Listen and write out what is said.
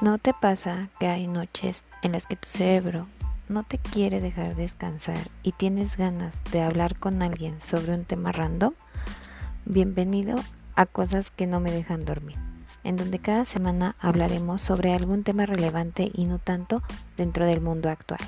¿No te pasa que hay noches en las que tu cerebro no te quiere dejar descansar y tienes ganas de hablar con alguien sobre un tema random? Bienvenido a Cosas que no me dejan dormir, en donde cada semana hablaremos sobre algún tema relevante y no tanto dentro del mundo actual.